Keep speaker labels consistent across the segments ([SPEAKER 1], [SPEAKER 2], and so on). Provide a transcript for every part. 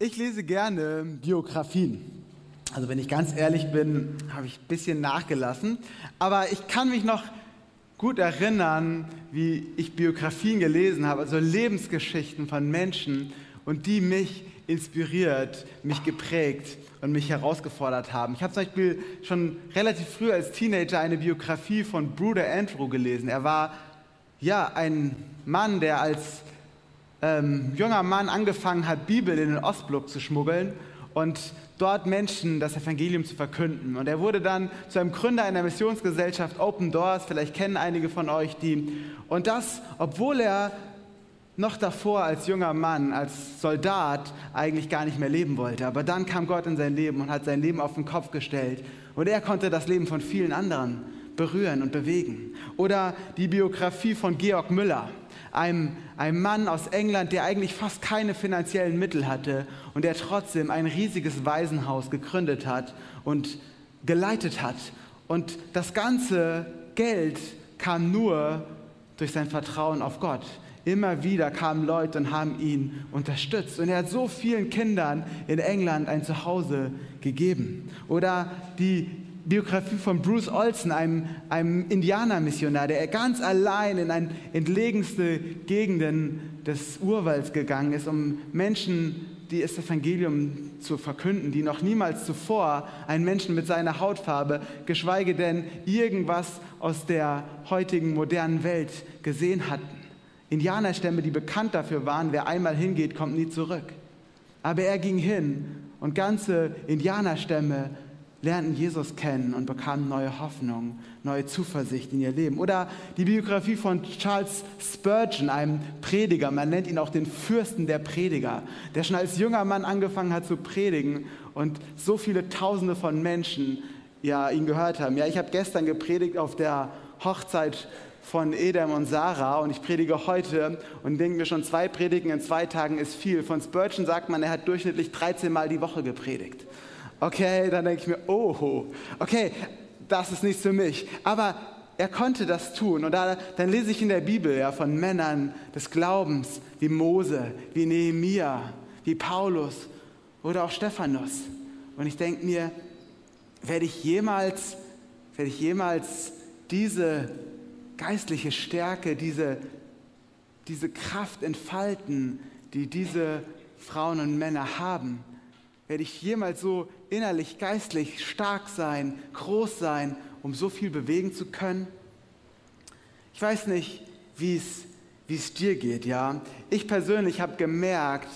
[SPEAKER 1] Ich lese gerne Biografien. Also wenn ich ganz ehrlich bin, habe ich ein bisschen nachgelassen. Aber ich kann mich noch gut erinnern, wie ich Biografien gelesen habe, also Lebensgeschichten von Menschen und die mich inspiriert, mich geprägt und mich herausgefordert haben. Ich habe zum Beispiel schon relativ früh als Teenager eine Biografie von Bruder Andrew gelesen. Er war ja ein Mann, der als ähm, junger Mann angefangen hat, Bibel in den Ostblock zu schmuggeln und dort Menschen das Evangelium zu verkünden. Und er wurde dann zu einem Gründer einer Missionsgesellschaft Open Doors, vielleicht kennen einige von euch die. Und das, obwohl er noch davor als junger Mann, als Soldat eigentlich gar nicht mehr leben wollte. Aber dann kam Gott in sein Leben und hat sein Leben auf den Kopf gestellt. Und er konnte das Leben von vielen anderen berühren und bewegen. Oder die Biografie von Georg Müller einem, einem Mann aus England, der eigentlich fast keine finanziellen Mittel hatte und der trotzdem ein riesiges Waisenhaus gegründet hat und geleitet hat. Und das ganze Geld kam nur durch sein Vertrauen auf Gott. Immer wieder kamen Leute und haben ihn unterstützt. Und er hat so vielen Kindern in England ein Zuhause gegeben. Oder die Biografie von Bruce Olson, einem, einem Indianermissionar, der ganz allein in ein entlegenste Gegenden des Urwalds gegangen ist, um Menschen die das Evangelium zu verkünden, die noch niemals zuvor einen Menschen mit seiner Hautfarbe, geschweige denn irgendwas aus der heutigen modernen Welt gesehen hatten. Indianerstämme, die bekannt dafür waren, wer einmal hingeht, kommt nie zurück. Aber er ging hin und ganze Indianerstämme lernten Jesus kennen und bekamen neue Hoffnung, neue Zuversicht in ihr Leben. Oder die Biografie von Charles Spurgeon, einem Prediger, man nennt ihn auch den Fürsten der Prediger, der schon als junger Mann angefangen hat zu predigen und so viele Tausende von Menschen ja, ihn gehört haben. Ja, ich habe gestern gepredigt auf der Hochzeit von Edem und Sarah und ich predige heute und denke mir schon, zwei Predigen in zwei Tagen ist viel. Von Spurgeon sagt man, er hat durchschnittlich 13 Mal die Woche gepredigt. Okay, dann denke ich mir, oh, okay, das ist nichts für mich. Aber er konnte das tun. Und da, dann lese ich in der Bibel ja, von Männern des Glaubens wie Mose, wie Nehemia, wie Paulus oder auch Stephanus. Und ich denke mir, werde ich jemals, werde ich jemals diese geistliche Stärke, diese, diese Kraft entfalten, die diese Frauen und Männer haben? Werde ich jemals so innerlich, geistlich stark sein, groß sein, um so viel bewegen zu können? Ich weiß nicht, wie es, dir geht, ja. Ich persönlich habe gemerkt,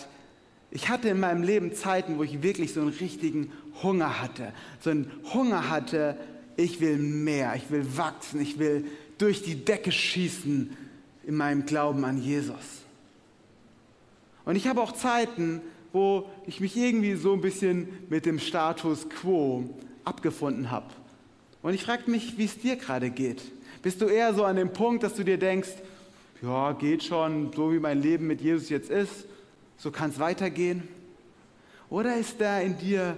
[SPEAKER 1] ich hatte in meinem Leben Zeiten, wo ich wirklich so einen richtigen Hunger hatte. So einen Hunger hatte, ich will mehr, ich will wachsen, ich will durch die Decke schießen in meinem Glauben an Jesus. Und ich habe auch Zeiten, wo ich mich irgendwie so ein bisschen mit dem Status quo abgefunden habe. Und ich frage mich, wie es dir gerade geht. Bist du eher so an dem Punkt, dass du dir denkst, ja, geht schon, so wie mein Leben mit Jesus jetzt ist, so kann es weitergehen? Oder ist da in dir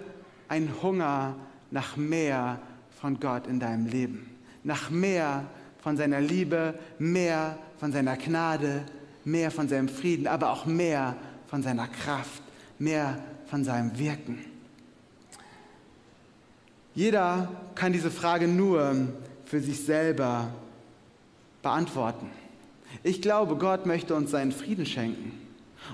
[SPEAKER 1] ein Hunger nach mehr von Gott in deinem Leben? Nach mehr von seiner Liebe, mehr von seiner Gnade, mehr von seinem Frieden, aber auch mehr von seiner Kraft mehr von seinem Wirken. Jeder kann diese Frage nur für sich selber beantworten. Ich glaube, Gott möchte uns seinen Frieden schenken.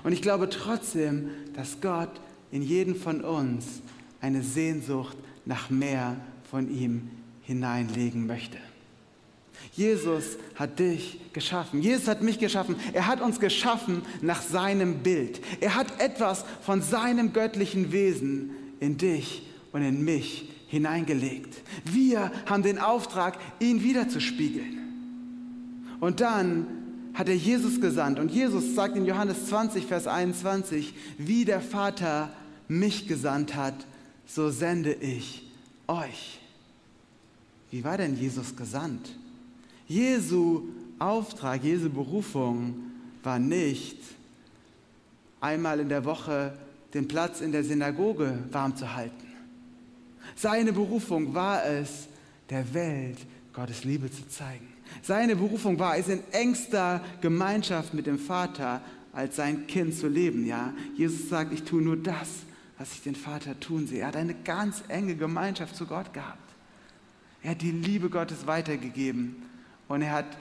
[SPEAKER 1] Und ich glaube trotzdem, dass Gott in jeden von uns eine Sehnsucht nach mehr von ihm hineinlegen möchte. Jesus hat dich geschaffen. Jesus hat mich geschaffen. Er hat uns geschaffen nach seinem Bild. Er hat etwas von seinem göttlichen Wesen in dich und in mich hineingelegt. Wir haben den Auftrag, ihn wiederzuspiegeln. Und dann hat er Jesus gesandt. Und Jesus sagt in Johannes 20, Vers 21, wie der Vater mich gesandt hat, so sende ich euch. Wie war denn Jesus gesandt? Jesu Auftrag, Jesu Berufung war nicht, einmal in der Woche den Platz in der Synagoge warm zu halten. Seine Berufung war es, der Welt Gottes Liebe zu zeigen. Seine Berufung war es, in engster Gemeinschaft mit dem Vater als sein Kind zu leben. Ja? Jesus sagt, ich tue nur das, was ich den Vater tun sehe. Er hat eine ganz enge Gemeinschaft zu Gott gehabt. Er hat die Liebe Gottes weitergegeben und er hat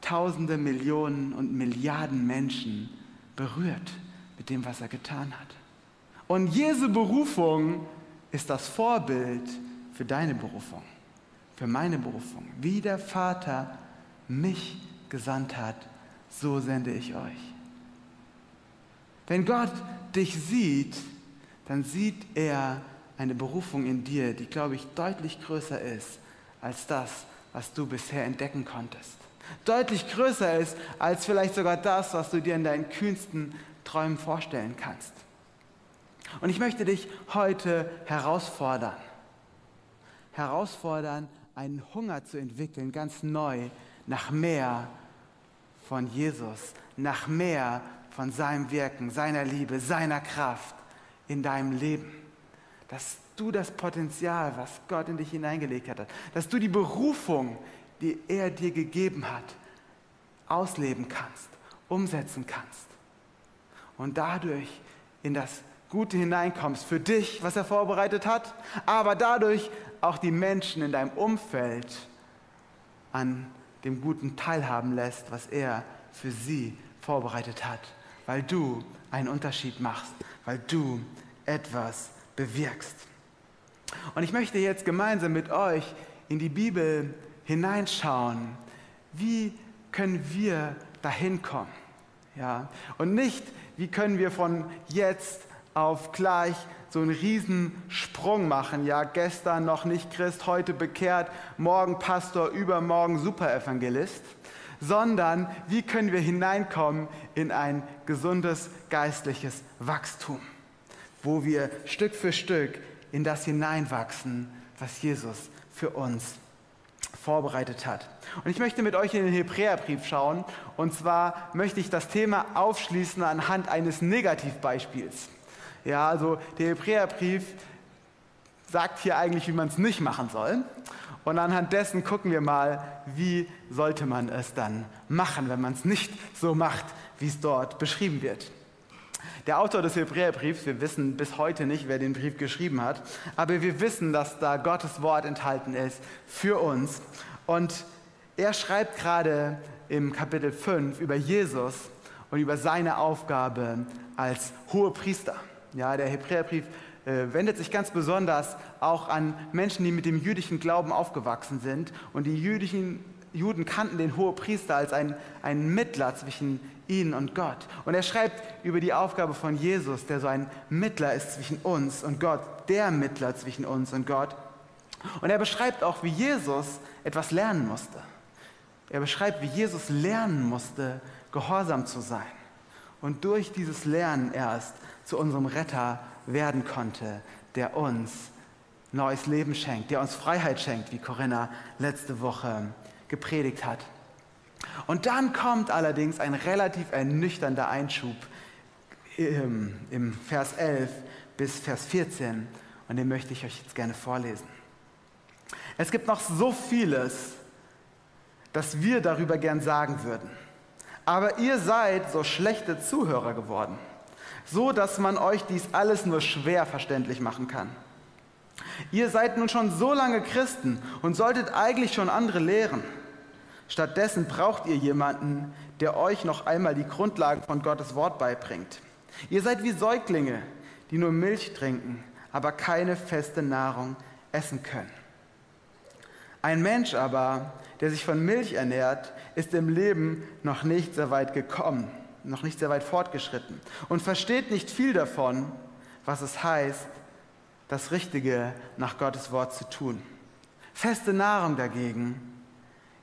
[SPEAKER 1] Tausende, Millionen und Milliarden Menschen berührt mit dem, was er getan hat. Und Jesu Berufung ist das Vorbild für deine Berufung, für meine Berufung. Wie der Vater mich gesandt hat, so sende ich euch. Wenn Gott dich sieht, dann sieht er eine Berufung in dir, die, glaube ich, deutlich größer ist als das, was du bisher entdecken konntest. Deutlich größer ist als vielleicht sogar das, was du dir in deinen kühnsten Träumen vorstellen kannst. Und ich möchte dich heute herausfordern. Herausfordern, einen Hunger zu entwickeln, ganz neu, nach mehr von Jesus, nach mehr von seinem Wirken, seiner Liebe, seiner Kraft in deinem Leben. Dass du das Potenzial, was Gott in dich hineingelegt hat, dass du die Berufung, die er dir gegeben hat, ausleben kannst, umsetzen kannst. Und dadurch in das Gute hineinkommst für dich, was er vorbereitet hat, aber dadurch auch die Menschen in deinem Umfeld an dem Guten teilhaben lässt, was er für sie vorbereitet hat weil du einen Unterschied machst, weil du etwas bewirkst. Und ich möchte jetzt gemeinsam mit euch in die Bibel hineinschauen. Wie können wir dahin kommen? Ja? Und nicht, wie können wir von jetzt auf gleich so einen Riesensprung machen. Ja, gestern noch nicht Christ, heute bekehrt, morgen Pastor, übermorgen Superevangelist sondern wie können wir hineinkommen in ein gesundes geistliches Wachstum, wo wir Stück für Stück in das hineinwachsen, was Jesus für uns vorbereitet hat. Und ich möchte mit euch in den Hebräerbrief schauen. Und zwar möchte ich das Thema aufschließen anhand eines Negativbeispiels. Ja, also der Hebräerbrief sagt hier eigentlich, wie man es nicht machen soll. Und anhand dessen gucken wir mal, wie sollte man es dann machen, wenn man es nicht so macht, wie es dort beschrieben wird. Der Autor des Hebräerbriefs, wir wissen bis heute nicht, wer den Brief geschrieben hat, aber wir wissen, dass da Gottes Wort enthalten ist für uns. Und er schreibt gerade im Kapitel 5 über Jesus und über seine Aufgabe als Hohepriester. Ja, der Hebräerbrief äh, wendet sich ganz besonders auch an Menschen, die mit dem jüdischen Glauben aufgewachsen sind. Und die jüdischen Juden kannten den Hohepriester als einen, einen Mittler zwischen ihnen und Gott. Und er schreibt über die Aufgabe von Jesus, der so ein Mittler ist zwischen uns und Gott, der Mittler zwischen uns und Gott. Und er beschreibt auch, wie Jesus etwas lernen musste. Er beschreibt, wie Jesus lernen musste, gehorsam zu sein. Und durch dieses Lernen erst zu unserem Retter werden konnte, der uns neues Leben schenkt, der uns Freiheit schenkt, wie Corinna letzte Woche gepredigt hat. Und dann kommt allerdings ein relativ ernüchternder Einschub im, im Vers 11 bis Vers 14 und den möchte ich euch jetzt gerne vorlesen. Es gibt noch so vieles, das wir darüber gern sagen würden. Aber ihr seid so schlechte Zuhörer geworden so dass man euch dies alles nur schwer verständlich machen kann. Ihr seid nun schon so lange Christen und solltet eigentlich schon andere lehren. Stattdessen braucht ihr jemanden, der euch noch einmal die Grundlagen von Gottes Wort beibringt. Ihr seid wie Säuglinge, die nur Milch trinken, aber keine feste Nahrung essen können. Ein Mensch aber, der sich von Milch ernährt, ist im Leben noch nicht sehr weit gekommen noch nicht sehr weit fortgeschritten und versteht nicht viel davon, was es heißt, das Richtige nach Gottes Wort zu tun. Feste Nahrung dagegen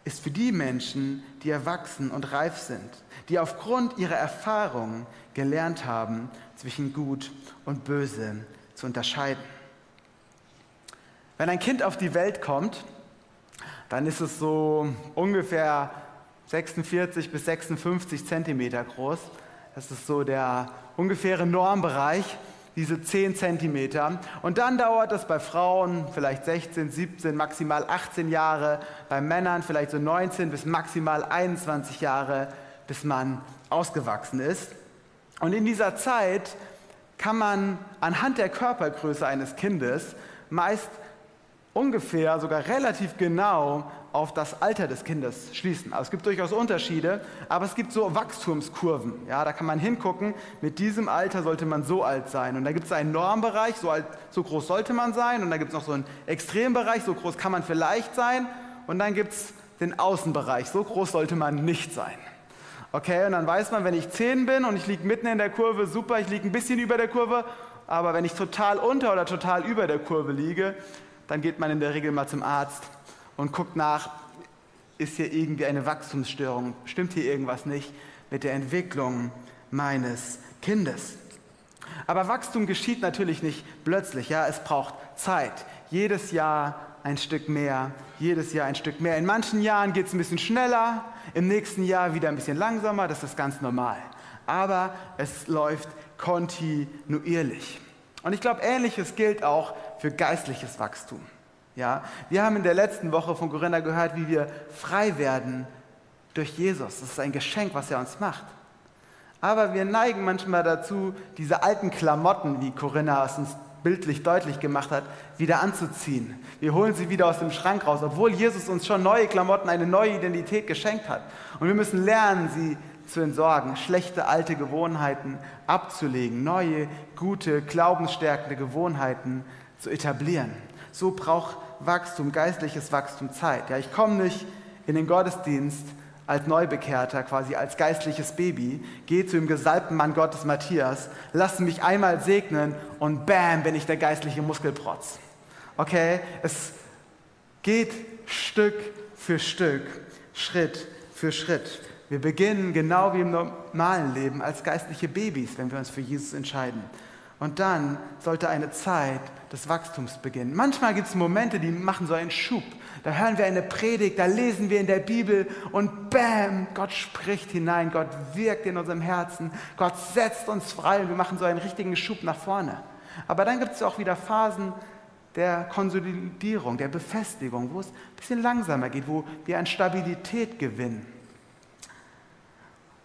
[SPEAKER 1] ist für die Menschen, die erwachsen und reif sind, die aufgrund ihrer Erfahrungen gelernt haben, zwischen Gut und Böse zu unterscheiden. Wenn ein Kind auf die Welt kommt, dann ist es so ungefähr 46 bis 56 Zentimeter groß. Das ist so der ungefähre Normbereich, diese 10 Zentimeter. Und dann dauert es bei Frauen vielleicht 16, 17, maximal 18 Jahre, bei Männern vielleicht so 19 bis maximal 21 Jahre, bis man ausgewachsen ist. Und in dieser Zeit kann man anhand der Körpergröße eines Kindes meist ungefähr, sogar relativ genau auf das Alter des Kindes schließen. Also es gibt durchaus Unterschiede, aber es gibt so Wachstumskurven. Ja, da kann man hingucken, mit diesem Alter sollte man so alt sein. Und da gibt es einen Normbereich, so, alt, so groß sollte man sein. Und da gibt es noch so einen Extrembereich, so groß kann man vielleicht sein. Und dann gibt es den Außenbereich, so groß sollte man nicht sein. Okay, und dann weiß man, wenn ich 10 bin und ich liege mitten in der Kurve, super, ich liege ein bisschen über der Kurve, aber wenn ich total unter oder total über der Kurve liege, dann geht man in der Regel mal zum Arzt und guckt nach, ist hier irgendwie eine Wachstumsstörung, stimmt hier irgendwas nicht mit der Entwicklung meines Kindes. Aber Wachstum geschieht natürlich nicht plötzlich, ja, es braucht Zeit. Jedes Jahr ein Stück mehr, jedes Jahr ein Stück mehr. In manchen Jahren geht es ein bisschen schneller, im nächsten Jahr wieder ein bisschen langsamer, das ist ganz normal. Aber es läuft kontinuierlich. Und ich glaube, ähnliches gilt auch für geistliches Wachstum. Ja, wir haben in der letzten Woche von Corinna gehört, wie wir frei werden durch Jesus. Das ist ein Geschenk, was er uns macht. Aber wir neigen manchmal dazu, diese alten Klamotten, wie Corinna es uns bildlich deutlich gemacht hat, wieder anzuziehen. Wir holen sie wieder aus dem Schrank raus, obwohl Jesus uns schon neue Klamotten, eine neue Identität geschenkt hat. Und wir müssen lernen, sie zu entsorgen, schlechte alte Gewohnheiten abzulegen, neue, gute, glaubensstärkende Gewohnheiten zu etablieren. So braucht Wachstum, geistliches Wachstum Zeit. Ja, ich komme nicht in den Gottesdienst als Neubekehrter, quasi als geistliches Baby, gehe zu dem gesalbten Mann Gottes Matthias, lasse mich einmal segnen und bam, bin ich der geistliche Muskelprotz. Okay, es geht Stück für Stück, Schritt für Schritt. Wir beginnen genau wie im normalen Leben als geistliche Babys, wenn wir uns für Jesus entscheiden. Und dann sollte eine Zeit des Wachstums beginnen. Manchmal gibt es Momente, die machen so einen Schub. Da hören wir eine Predigt, da lesen wir in der Bibel und bam, Gott spricht hinein, Gott wirkt in unserem Herzen, Gott setzt uns frei und wir machen so einen richtigen Schub nach vorne. Aber dann gibt es auch wieder Phasen der Konsolidierung, der Befestigung, wo es ein bisschen langsamer geht, wo wir an Stabilität gewinnen.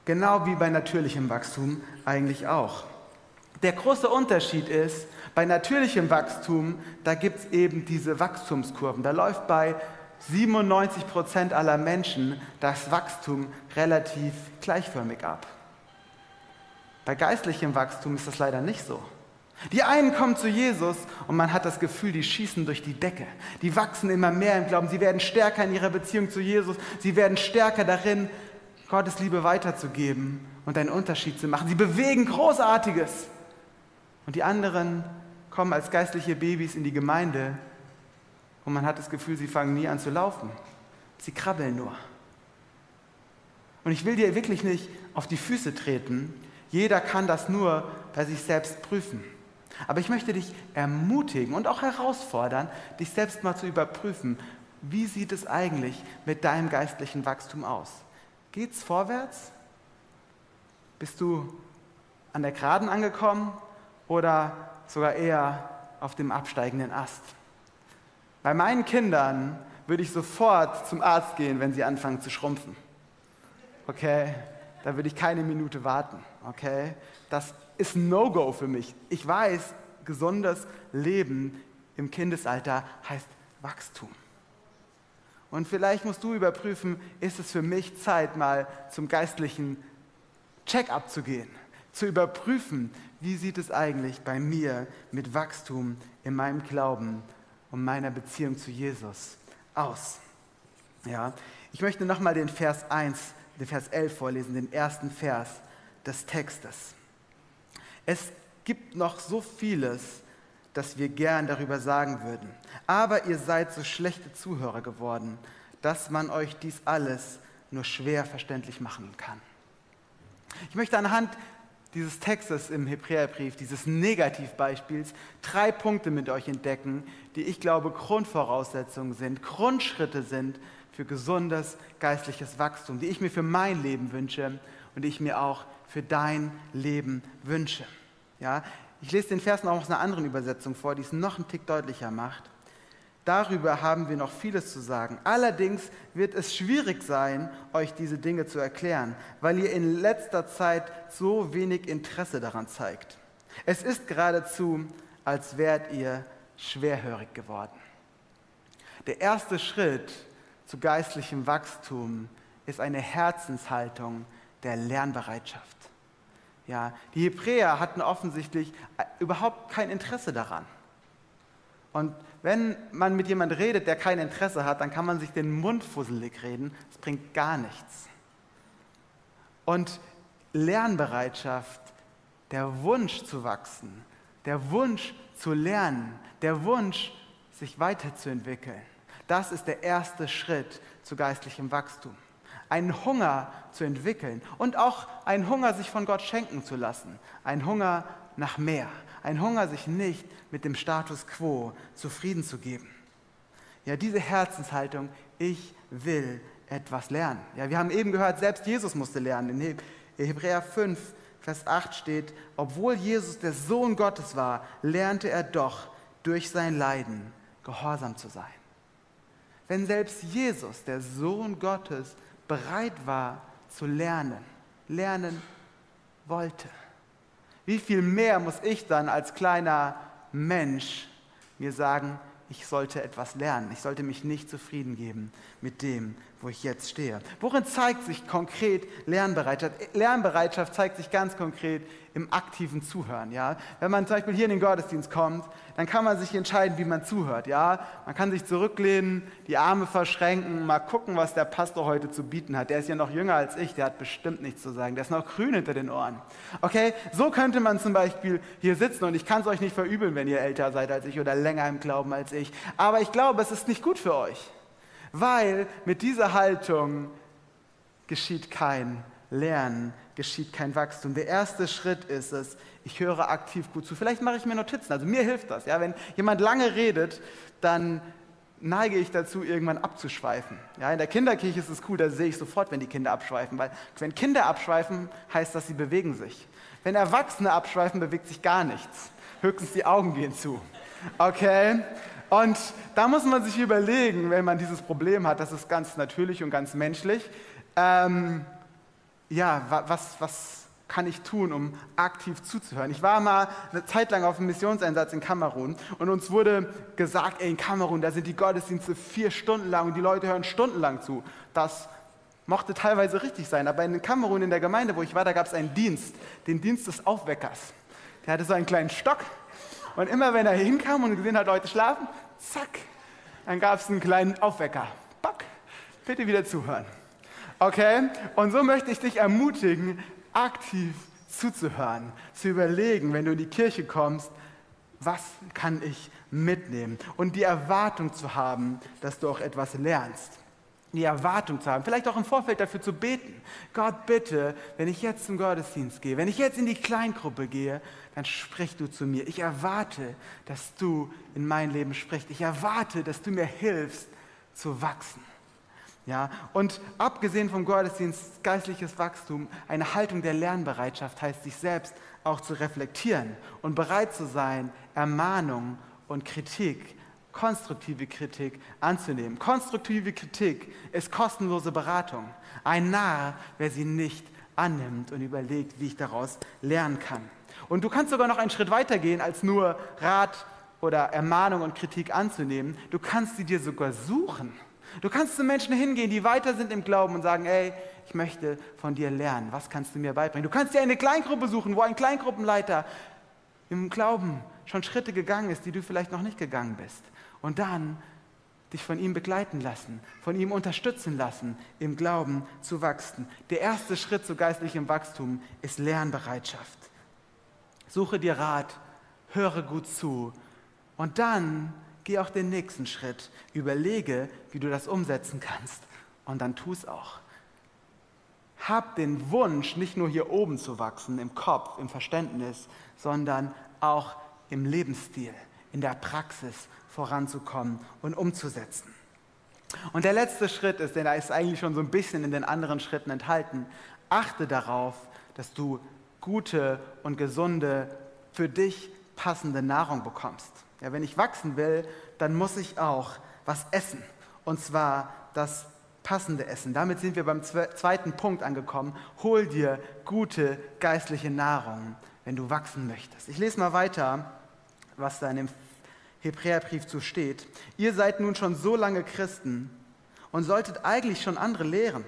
[SPEAKER 1] Genau wie bei natürlichem Wachstum eigentlich auch. Der große Unterschied ist, bei natürlichem Wachstum, da gibt es eben diese Wachstumskurven. Da läuft bei 97 Prozent aller Menschen das Wachstum relativ gleichförmig ab. Bei geistlichem Wachstum ist das leider nicht so. Die einen kommen zu Jesus und man hat das Gefühl, die schießen durch die Decke. Die wachsen immer mehr im Glauben. Sie werden stärker in ihrer Beziehung zu Jesus. Sie werden stärker darin, Gottes Liebe weiterzugeben und einen Unterschied zu machen. Sie bewegen Großartiges. Und die anderen kommen als geistliche Babys in die Gemeinde und man hat das Gefühl, sie fangen nie an zu laufen. Sie krabbeln nur. Und ich will dir wirklich nicht auf die Füße treten. Jeder kann das nur bei sich selbst prüfen. Aber ich möchte dich ermutigen und auch herausfordern, dich selbst mal zu überprüfen, wie sieht es eigentlich mit deinem geistlichen Wachstum aus? Geht's vorwärts? Bist du an der Geraden angekommen oder sogar eher auf dem absteigenden Ast? Bei meinen Kindern würde ich sofort zum Arzt gehen, wenn sie anfangen zu schrumpfen. Okay? Da würde ich keine Minute warten. Okay? Das ist ein No-Go für mich. Ich weiß, gesundes Leben im Kindesalter heißt Wachstum. Und vielleicht musst du überprüfen, ist es für mich Zeit, mal zum geistlichen Check-up zu gehen, zu überprüfen, wie sieht es eigentlich bei mir mit Wachstum in meinem Glauben und meiner Beziehung zu Jesus aus. Ja, ich möchte nochmal den Vers 1, den Vers 11 vorlesen, den ersten Vers des Textes. Es gibt noch so vieles, das wir gern darüber sagen würden. Aber ihr seid so schlechte Zuhörer geworden, dass man euch dies alles nur schwer verständlich machen kann. Ich möchte anhand dieses Textes im Hebräerbrief, dieses Negativbeispiels, drei Punkte mit euch entdecken, die ich glaube Grundvoraussetzungen sind, Grundschritte sind für gesundes geistliches Wachstum, die ich mir für mein Leben wünsche und die ich mir auch für dein Leben wünsche. Ja, ich lese den Vers noch aus einer anderen Übersetzung vor, die es noch einen Tick deutlicher macht. Darüber haben wir noch vieles zu sagen. Allerdings wird es schwierig sein, euch diese Dinge zu erklären, weil ihr in letzter Zeit so wenig Interesse daran zeigt. Es ist geradezu, als wärt ihr schwerhörig geworden. Der erste Schritt zu geistlichem Wachstum ist eine Herzenshaltung der Lernbereitschaft. Ja, die Hebräer hatten offensichtlich äh, überhaupt kein Interesse daran. Und wenn man mit jemandem redet, der kein Interesse hat, dann kann man sich den Mund fusselig reden. Das bringt gar nichts. Und Lernbereitschaft, der Wunsch zu wachsen, der Wunsch zu lernen, der Wunsch, sich weiterzuentwickeln, das ist der erste Schritt zu geistlichem Wachstum einen Hunger zu entwickeln und auch einen Hunger, sich von Gott schenken zu lassen, ein Hunger nach mehr, ein Hunger, sich nicht mit dem Status quo zufrieden zu geben. Ja, diese Herzenshaltung, ich will etwas lernen. Ja, wir haben eben gehört, selbst Jesus musste lernen. In Hebräer 5, Vers 8 steht, obwohl Jesus der Sohn Gottes war, lernte er doch durch sein Leiden gehorsam zu sein. Wenn selbst Jesus, der Sohn Gottes, bereit war zu lernen, lernen wollte. Wie viel mehr muss ich dann als kleiner Mensch mir sagen, ich sollte etwas lernen. Ich sollte mich nicht zufrieden geben mit dem, wo ich jetzt stehe. Worin zeigt sich konkret Lernbereitschaft? Lernbereitschaft zeigt sich ganz konkret im aktiven Zuhören. Ja? Wenn man zum Beispiel hier in den Gottesdienst kommt, dann kann man sich entscheiden, wie man zuhört. Ja? Man kann sich zurücklehnen, die Arme verschränken, mal gucken, was der Pastor heute zu bieten hat. Der ist ja noch jünger als ich, der hat bestimmt nichts zu sagen. Der ist noch grün hinter den Ohren. Okay, so könnte man zum Beispiel hier sitzen und ich kann es euch nicht verübeln, wenn ihr älter seid als ich oder länger im Glauben als ich. Aber ich glaube, es ist nicht gut für euch weil mit dieser Haltung geschieht kein Lernen, geschieht kein Wachstum. Der erste Schritt ist es, ich höre aktiv gut zu. Vielleicht mache ich mir Notizen, also mir hilft das. Ja? Wenn jemand lange redet, dann neige ich dazu, irgendwann abzuschweifen. Ja, in der Kinderkirche ist es cool, da sehe ich sofort, wenn die Kinder abschweifen, weil wenn Kinder abschweifen, heißt das, sie bewegen sich. Wenn Erwachsene abschweifen, bewegt sich gar nichts. Höchstens die Augen gehen zu. Okay? Und da muss man sich überlegen, wenn man dieses Problem hat, das ist ganz natürlich und ganz menschlich, ähm, ja, was, was kann ich tun, um aktiv zuzuhören? Ich war mal eine Zeit lang auf einem Missionseinsatz in Kamerun und uns wurde gesagt, ey, in Kamerun, da sind die Gottesdienste vier Stunden lang und die Leute hören stundenlang zu. Das mochte teilweise richtig sein, aber in Kamerun, in der Gemeinde, wo ich war, da gab es einen Dienst, den Dienst des Aufweckers. Der hatte so einen kleinen Stock und immer wenn er hinkam und gesehen hat, Leute schlafen, zack, dann gab es einen kleinen Aufwecker. Back, bitte wieder zuhören. Okay? Und so möchte ich dich ermutigen, aktiv zuzuhören, zu überlegen, wenn du in die Kirche kommst, was kann ich mitnehmen? Und die Erwartung zu haben, dass du auch etwas lernst die Erwartung zu haben, vielleicht auch im Vorfeld dafür zu beten. Gott, bitte, wenn ich jetzt zum Gottesdienst gehe, wenn ich jetzt in die Kleingruppe gehe, dann sprich du zu mir. Ich erwarte, dass du in mein Leben sprichst. Ich erwarte, dass du mir hilfst zu wachsen. Ja, und abgesehen vom Gottesdienst, geistliches Wachstum, eine Haltung der Lernbereitschaft heißt, sich selbst auch zu reflektieren und bereit zu sein, Ermahnung und Kritik konstruktive Kritik anzunehmen. Konstruktive Kritik ist kostenlose Beratung. Ein Narr, wer sie nicht annimmt und überlegt, wie ich daraus lernen kann. Und du kannst sogar noch einen Schritt weiter gehen, als nur Rat oder Ermahnung und Kritik anzunehmen. Du kannst sie dir sogar suchen. Du kannst zu Menschen hingehen, die weiter sind im Glauben und sagen, ey, ich möchte von dir lernen. Was kannst du mir beibringen? Du kannst dir eine Kleingruppe suchen, wo ein Kleingruppenleiter im Glauben schon Schritte gegangen ist, die du vielleicht noch nicht gegangen bist und dann dich von ihm begleiten lassen, von ihm unterstützen lassen, im Glauben zu wachsen. Der erste Schritt zu geistlichem Wachstum ist Lernbereitschaft. Suche dir Rat, höre gut zu und dann geh auch den nächsten Schritt. Überlege, wie du das umsetzen kannst und dann tu es auch. Hab den Wunsch, nicht nur hier oben zu wachsen, im Kopf, im Verständnis, sondern auch im Lebensstil, in der Praxis voranzukommen und umzusetzen. Und der letzte Schritt ist, denn er ist eigentlich schon so ein bisschen in den anderen Schritten enthalten, achte darauf, dass du gute und gesunde, für dich passende Nahrung bekommst. Ja, wenn ich wachsen will, dann muss ich auch was essen. Und zwar das passende Essen. Damit sind wir beim zweiten Punkt angekommen. Hol dir gute geistliche Nahrung, wenn du wachsen möchtest. Ich lese mal weiter, was da in dem Hebräerbrief zu steht. Ihr seid nun schon so lange Christen und solltet eigentlich schon andere lehren.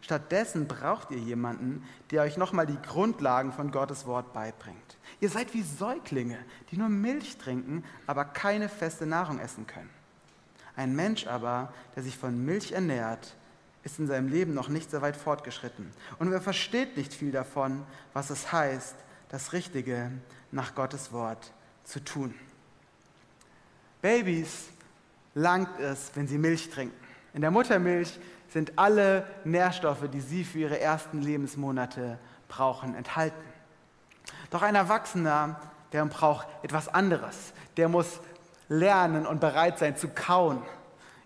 [SPEAKER 1] Stattdessen braucht ihr jemanden, der euch nochmal die Grundlagen von Gottes Wort beibringt. Ihr seid wie Säuglinge, die nur Milch trinken, aber keine feste Nahrung essen können. Ein Mensch aber, der sich von Milch ernährt, ist in seinem Leben noch nicht so weit fortgeschritten. Und er versteht nicht viel davon, was es heißt, das Richtige nach Gottes Wort zu tun. Babys langt es, wenn sie Milch trinken. In der Muttermilch sind alle Nährstoffe, die sie für ihre ersten Lebensmonate brauchen, enthalten. Doch ein Erwachsener, der braucht etwas anderes. Der muss lernen und bereit sein zu kauen.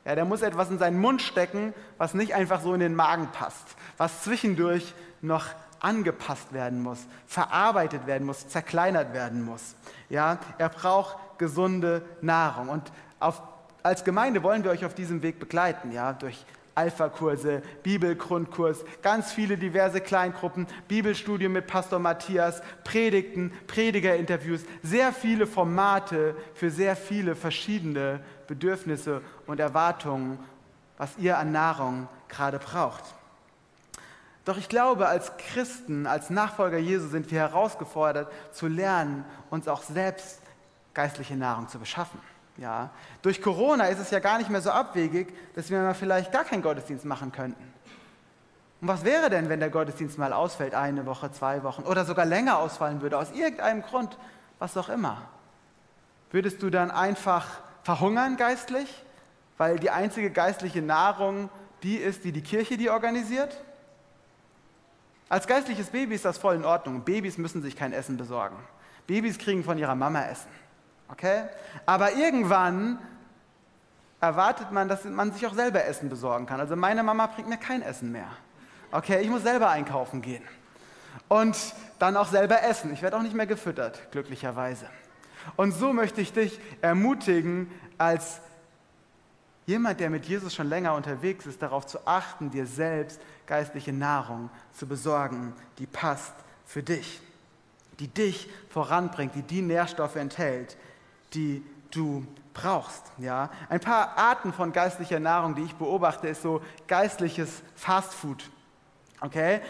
[SPEAKER 1] Ja, der muss etwas in seinen Mund stecken, was nicht einfach so in den Magen passt, was zwischendurch noch angepasst werden muss, verarbeitet werden muss, zerkleinert werden muss. Ja, er braucht gesunde Nahrung. Und auf, als Gemeinde wollen wir euch auf diesem Weg begleiten, ja, durch Alpha-Kurse, Bibelgrundkurs, ganz viele diverse Kleingruppen, Bibelstudium mit Pastor Matthias, Predigten, Predigerinterviews, sehr viele Formate für sehr viele verschiedene Bedürfnisse und Erwartungen, was ihr an Nahrung gerade braucht. Doch ich glaube, als Christen, als Nachfolger Jesu sind wir herausgefordert zu lernen, uns auch selbst geistliche Nahrung zu beschaffen. Ja, durch Corona ist es ja gar nicht mehr so abwegig, dass wir mal vielleicht gar keinen Gottesdienst machen könnten. Und was wäre denn, wenn der Gottesdienst mal ausfällt, eine Woche, zwei Wochen oder sogar länger ausfallen würde, aus irgendeinem Grund, was auch immer? Würdest du dann einfach verhungern geistlich, weil die einzige geistliche Nahrung die ist, die die Kirche die organisiert? Als geistliches Baby ist das voll in Ordnung. Babys müssen sich kein Essen besorgen. Babys kriegen von ihrer Mama Essen. Okay? Aber irgendwann erwartet man, dass man sich auch selber Essen besorgen kann. Also meine Mama bringt mir kein Essen mehr. Okay, ich muss selber einkaufen gehen. Und dann auch selber essen. Ich werde auch nicht mehr gefüttert, glücklicherweise. Und so möchte ich dich ermutigen, als jemand, der mit Jesus schon länger unterwegs ist, darauf zu achten, dir selbst geistliche Nahrung zu besorgen, die passt für dich, die dich voranbringt, die die Nährstoffe enthält, die du brauchst. Ja? Ein paar Arten von geistlicher Nahrung, die ich beobachte, ist so geistliches Fastfood. Okay?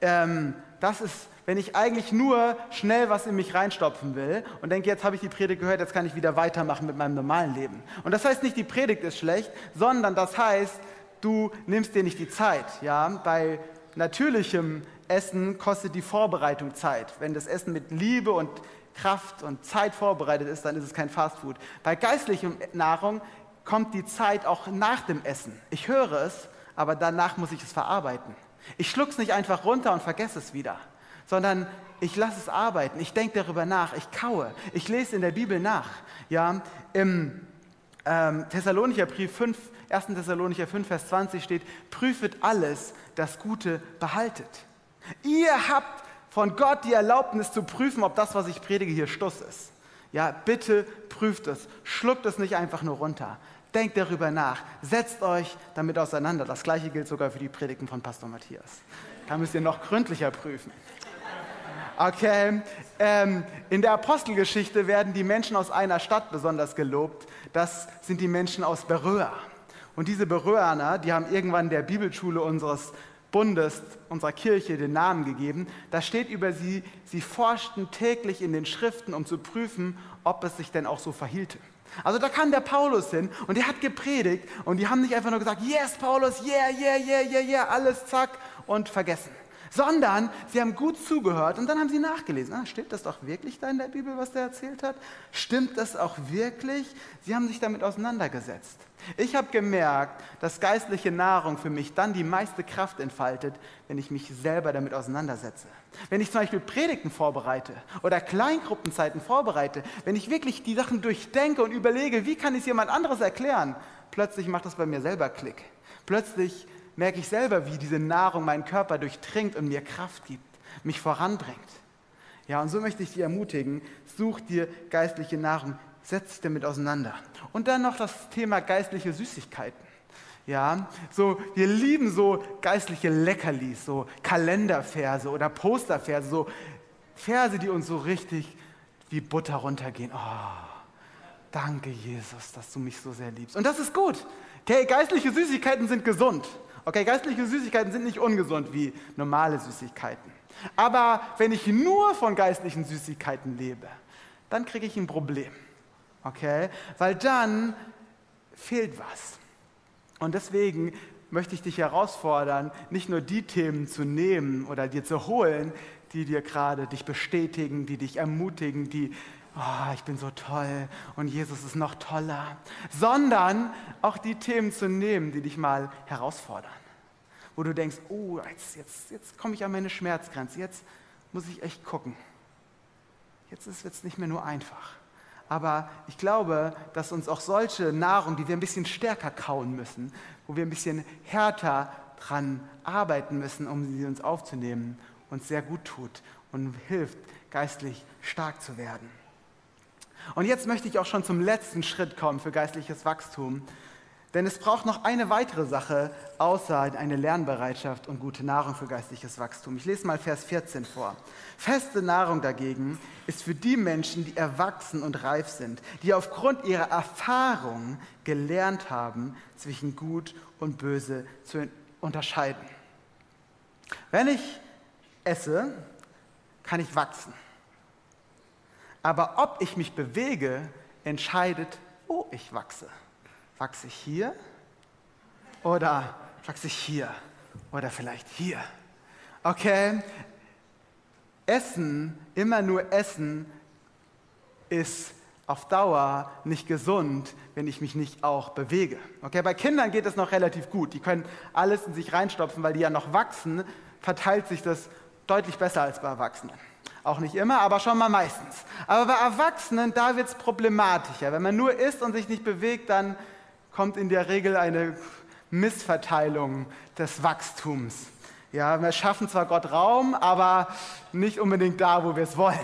[SPEAKER 1] Ähm, das ist, wenn ich eigentlich nur schnell was in mich reinstopfen will und denke, jetzt habe ich die Predigt gehört, jetzt kann ich wieder weitermachen mit meinem normalen Leben. Und das heißt nicht, die Predigt ist schlecht, sondern das heißt, du nimmst dir nicht die Zeit. Ja? Bei natürlichem Essen kostet die Vorbereitung Zeit. Wenn das Essen mit Liebe und Kraft und Zeit vorbereitet ist, dann ist es kein Fastfood. Bei geistlicher Nahrung kommt die Zeit auch nach dem Essen. Ich höre es, aber danach muss ich es verarbeiten. Ich schluck es nicht einfach runter und vergesse es wieder, sondern ich lasse es arbeiten. Ich denke darüber nach. Ich kaue. Ich lese in der Bibel nach. Ja, im ähm, Thessalonicher Brief 5, 1. Thessalonicher 5, Vers 20 steht: Prüfet alles, das Gute behaltet. Ihr habt von Gott die Erlaubnis zu prüfen, ob das, was ich predige, hier Stuss ist. Ja, bitte prüft es. Schluckt es nicht einfach nur runter. Denkt darüber nach. Setzt euch damit auseinander. Das gleiche gilt sogar für die Predigten von Pastor Matthias. Da müsst ihr noch gründlicher prüfen. Okay, ähm, in der Apostelgeschichte werden die Menschen aus einer Stadt besonders gelobt. Das sind die Menschen aus Beröa. Und diese Beröaner, die haben irgendwann der Bibelschule unseres Bundes, unserer Kirche, den Namen gegeben. Da steht über sie, sie forschten täglich in den Schriften, um zu prüfen, ob es sich denn auch so verhielte. Also da kam der Paulus hin und der hat gepredigt und die haben nicht einfach nur gesagt, yes, Paulus, yeah, yeah, yeah, yeah, yeah, alles zack und vergessen. Sondern sie haben gut zugehört und dann haben sie nachgelesen. Ah, steht das doch wirklich da in der Bibel, was der erzählt hat? Stimmt das auch wirklich? Sie haben sich damit auseinandergesetzt. Ich habe gemerkt, dass geistliche Nahrung für mich dann die meiste Kraft entfaltet, wenn ich mich selber damit auseinandersetze. Wenn ich zum Beispiel Predigten vorbereite oder Kleingruppenzeiten vorbereite, wenn ich wirklich die Sachen durchdenke und überlege, wie kann ich es jemand anderes erklären, plötzlich macht das bei mir selber Klick. Plötzlich merke ich selber, wie diese Nahrung meinen Körper durchdringt und mir Kraft gibt, mich voranbringt. Ja, und so möchte ich dich ermutigen, such dir geistliche Nahrung, setzt sich damit auseinander. Und dann noch das Thema geistliche Süßigkeiten. Ja, so, wir lieben so geistliche Leckerlis, so Kalenderverse oder Posterverse, so Verse, die uns so richtig wie Butter runtergehen. Oh, danke Jesus, dass du mich so sehr liebst. Und das ist gut. Okay, geistliche Süßigkeiten sind gesund. Okay, geistliche Süßigkeiten sind nicht ungesund wie normale Süßigkeiten. Aber wenn ich nur von geistlichen Süßigkeiten lebe, dann kriege ich ein Problem. Okay? Weil dann fehlt was. Und deswegen möchte ich dich herausfordern, nicht nur die Themen zu nehmen oder dir zu holen, die dir gerade dich bestätigen, die dich ermutigen, die, oh, ich bin so toll und Jesus ist noch toller, sondern auch die Themen zu nehmen, die dich mal herausfordern. Wo du denkst, oh, jetzt, jetzt, jetzt komme ich an meine Schmerzgrenze, jetzt muss ich echt gucken. Jetzt ist es nicht mehr nur einfach. Aber ich glaube, dass uns auch solche Nahrung, die wir ein bisschen stärker kauen müssen, wo wir ein bisschen härter dran arbeiten müssen, um sie uns aufzunehmen, uns sehr gut tut und hilft, geistlich stark zu werden. Und jetzt möchte ich auch schon zum letzten Schritt kommen für geistliches Wachstum. Denn es braucht noch eine weitere Sache, außer eine Lernbereitschaft und gute Nahrung für geistliches Wachstum. Ich lese mal Vers 14 vor. Feste Nahrung dagegen ist für die Menschen, die erwachsen und reif sind, die aufgrund ihrer Erfahrung gelernt haben, zwischen Gut und Böse zu unterscheiden. Wenn ich esse, kann ich wachsen. Aber ob ich mich bewege, entscheidet, wo ich wachse. Wachse ich hier oder wachse ich hier oder vielleicht hier? Okay, Essen, immer nur Essen, ist auf Dauer nicht gesund, wenn ich mich nicht auch bewege. Okay, bei Kindern geht es noch relativ gut. Die können alles in sich reinstopfen, weil die ja noch wachsen, verteilt sich das deutlich besser als bei Erwachsenen. Auch nicht immer, aber schon mal meistens. Aber bei Erwachsenen, da wird es problematischer. Wenn man nur isst und sich nicht bewegt, dann kommt in der Regel eine Missverteilung des Wachstums. Ja, wir schaffen zwar Gott Raum, aber nicht unbedingt da, wo wir es wollen.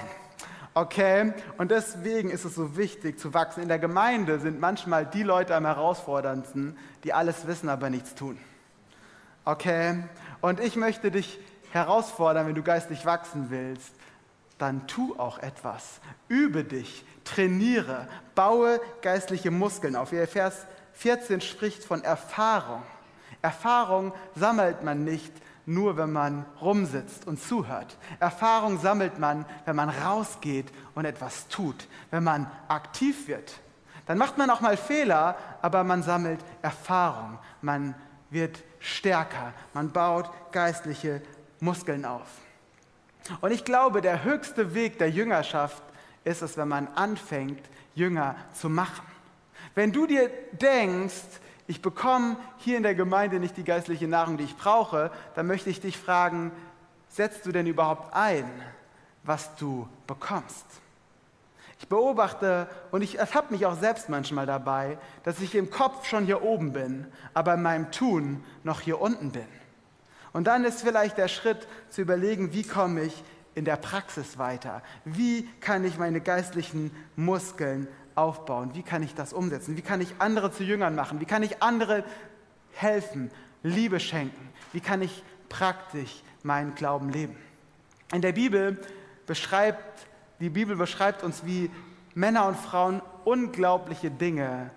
[SPEAKER 1] Okay? Und deswegen ist es so wichtig zu wachsen. In der Gemeinde sind manchmal die Leute am herausforderndsten, die alles wissen, aber nichts tun. Okay? Und ich möchte dich herausfordern, wenn du geistlich wachsen willst, dann tu auch etwas. Übe dich, trainiere, baue geistliche Muskeln auf. Vers 14 spricht von Erfahrung. Erfahrung sammelt man nicht nur, wenn man rumsitzt und zuhört. Erfahrung sammelt man, wenn man rausgeht und etwas tut, wenn man aktiv wird. Dann macht man auch mal Fehler, aber man sammelt Erfahrung. Man wird stärker. Man baut geistliche Muskeln auf. Und ich glaube, der höchste Weg der Jüngerschaft ist es, wenn man anfängt, Jünger zu machen. Wenn du dir denkst, ich bekomme hier in der Gemeinde nicht die geistliche Nahrung, die ich brauche, dann möchte ich dich fragen, setzt du denn überhaupt ein, was du bekommst? Ich beobachte und ich ertappe mich auch selbst manchmal dabei, dass ich im Kopf schon hier oben bin, aber in meinem Tun noch hier unten bin. Und dann ist vielleicht der Schritt zu überlegen, wie komme ich in der Praxis weiter? Wie kann ich meine geistlichen Muskeln aufbauen? Wie kann ich das umsetzen? Wie kann ich andere zu Jüngern machen? Wie kann ich andere helfen, Liebe schenken? Wie kann ich praktisch meinen Glauben leben? In der Bibel beschreibt, die Bibel beschreibt uns, wie Männer und Frauen unglaubliche Dinge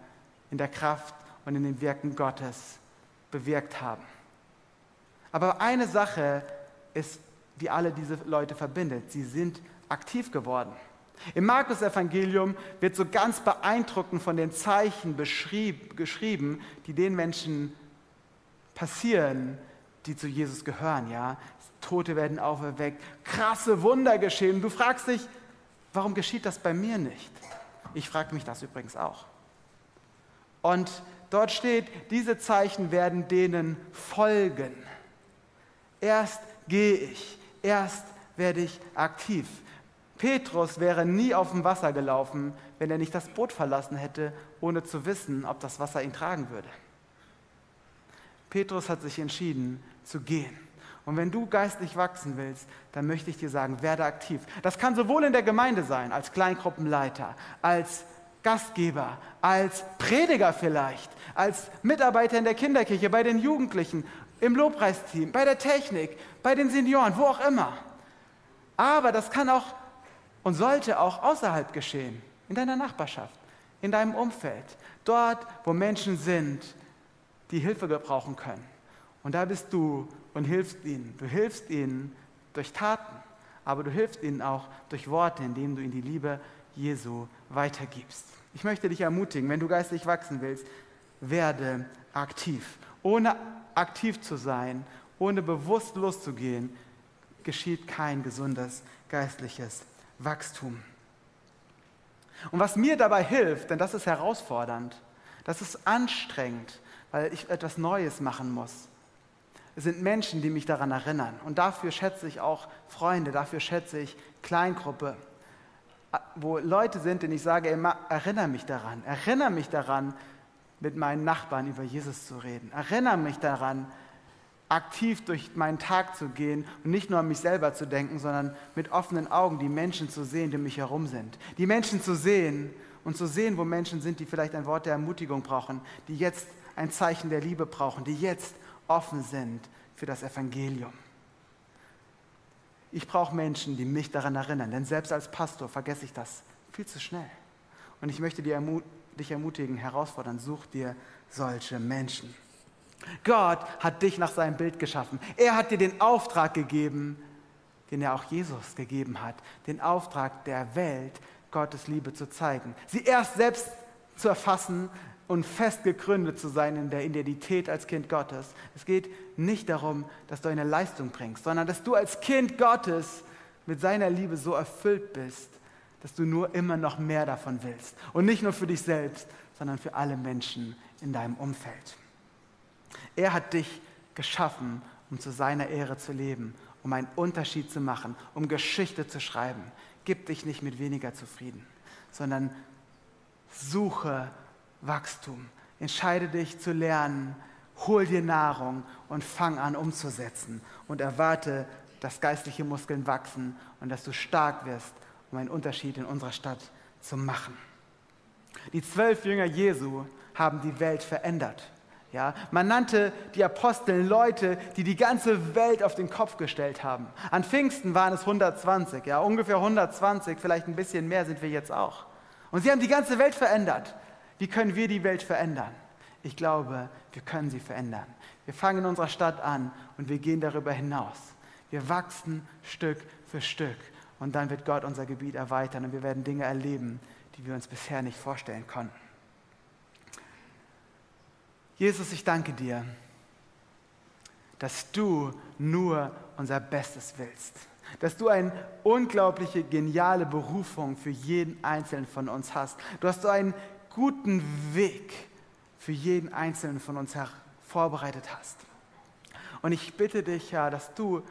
[SPEAKER 1] in der Kraft und in den Werken Gottes bewirkt haben. Aber eine Sache ist, die alle diese Leute verbindet. Sie sind aktiv geworden. Im Markus-Evangelium wird so ganz beeindruckend von den Zeichen geschrieben, die den Menschen passieren, die zu Jesus gehören. Ja? Tote werden auferweckt, krasse Wunder geschehen. Du fragst dich, warum geschieht das bei mir nicht? Ich frage mich das übrigens auch. Und dort steht, diese Zeichen werden denen folgen. Erst gehe ich, erst werde ich aktiv. Petrus wäre nie auf dem Wasser gelaufen, wenn er nicht das Boot verlassen hätte, ohne zu wissen, ob das Wasser ihn tragen würde. Petrus hat sich entschieden zu gehen. Und wenn du geistlich wachsen willst, dann möchte ich dir sagen, werde aktiv. Das kann sowohl in der Gemeinde sein, als Kleingruppenleiter, als Gastgeber, als Prediger vielleicht, als Mitarbeiter in der Kinderkirche, bei den Jugendlichen, im Lobpreisteam, bei der Technik, bei den Senioren, wo auch immer. Aber das kann auch und sollte auch außerhalb geschehen, in deiner Nachbarschaft, in deinem Umfeld, dort, wo Menschen sind, die Hilfe gebrauchen können. Und da bist du und hilfst ihnen. Du hilfst ihnen durch Taten, aber du hilfst ihnen auch durch Worte, indem du ihnen die Liebe Jesu weitergibst. Ich möchte dich ermutigen, wenn du geistlich wachsen willst, werde aktiv. Ohne aktiv zu sein, ohne bewusst loszugehen, geschieht kein gesundes geistliches Wachstum. Und was mir dabei hilft, denn das ist herausfordernd, das ist anstrengend, weil ich etwas Neues machen muss, sind Menschen, die mich daran erinnern. Und dafür schätze ich auch Freunde, dafür schätze ich Kleingruppe, wo Leute sind, denen ich sage, erinnere mich daran, erinnere mich daran, mit meinen Nachbarn über Jesus zu reden. Erinnere mich daran, aktiv durch meinen Tag zu gehen und nicht nur an mich selber zu denken, sondern mit offenen Augen die Menschen zu sehen, die um mich herum sind. Die Menschen zu sehen und zu sehen, wo Menschen sind, die vielleicht ein Wort der Ermutigung brauchen, die jetzt ein Zeichen der Liebe brauchen, die jetzt offen sind für das Evangelium. Ich brauche Menschen, die mich daran erinnern, denn selbst als Pastor vergesse ich das viel zu schnell. Und ich möchte dich ermutigen, herausfordern, such dir solche Menschen. Gott hat dich nach seinem Bild geschaffen. Er hat dir den Auftrag gegeben, den er auch Jesus gegeben hat, den Auftrag der Welt, Gottes Liebe zu zeigen. Sie erst selbst zu erfassen, und fest gegründet zu sein in der Identität als Kind Gottes. Es geht nicht darum, dass du eine Leistung bringst, sondern dass du als Kind Gottes mit seiner Liebe so erfüllt bist, dass du nur immer noch mehr davon willst. Und nicht nur für dich selbst, sondern für alle Menschen in deinem Umfeld. Er hat dich geschaffen, um zu seiner Ehre zu leben, um einen Unterschied zu machen, um Geschichte zu schreiben. Gib dich nicht mit weniger zufrieden, sondern suche Wachstum. Entscheide dich zu lernen, hol dir Nahrung und fang an umzusetzen und erwarte, dass geistliche Muskeln wachsen und dass du stark wirst, um einen Unterschied in unserer Stadt zu machen. Die zwölf Jünger Jesu haben die Welt verändert. Ja, man nannte die Apostel Leute, die die ganze Welt auf den Kopf gestellt haben. An Pfingsten waren es 120, ja, ungefähr 120, vielleicht ein bisschen mehr sind wir jetzt auch. Und sie haben die ganze Welt verändert. Wie können wir die Welt verändern? Ich glaube, wir können sie verändern. Wir fangen in unserer Stadt an und wir gehen darüber hinaus. Wir wachsen Stück für Stück und dann wird Gott unser Gebiet erweitern und wir werden Dinge erleben, die wir uns bisher nicht vorstellen konnten. Jesus, ich danke dir, dass du nur unser Bestes willst. Dass du eine unglaubliche, geniale Berufung für jeden Einzelnen von uns hast. Du hast so einen guten Weg für jeden Einzelnen von uns vorbereitet hast. Und ich bitte dich, Herr, dass du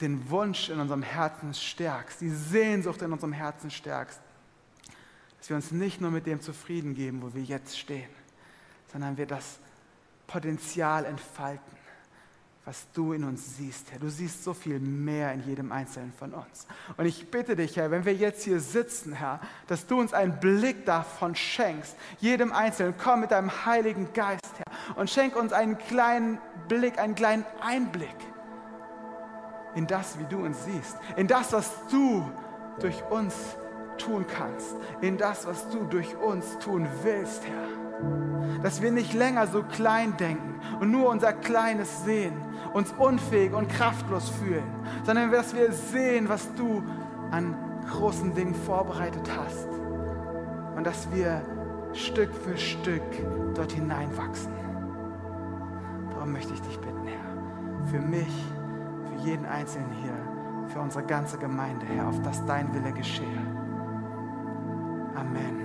[SPEAKER 1] den Wunsch in unserem Herzen stärkst, die Sehnsucht in unserem Herzen stärkst, dass wir uns nicht nur mit dem zufrieden geben, wo wir jetzt stehen, sondern wir das Potenzial entfalten was du in uns siehst, Herr. Du siehst so viel mehr in jedem Einzelnen von uns. Und ich bitte dich, Herr, wenn wir jetzt hier sitzen, Herr, dass du uns einen Blick davon schenkst, jedem Einzelnen. Komm mit deinem Heiligen Geist, Herr, und schenk uns einen kleinen Blick, einen kleinen Einblick in das, wie du uns siehst, in das, was du durch uns tun kannst, in das, was du durch uns tun willst, Herr. Dass wir nicht länger so klein denken und nur unser Kleines sehen, uns unfähig und kraftlos fühlen, sondern dass wir sehen, was du an großen Dingen vorbereitet hast und dass wir Stück für Stück dort hineinwachsen. Darum möchte ich dich bitten, Herr, für mich, für jeden Einzelnen hier, für unsere ganze Gemeinde, Herr, auf dass dein Wille geschehe. Amen.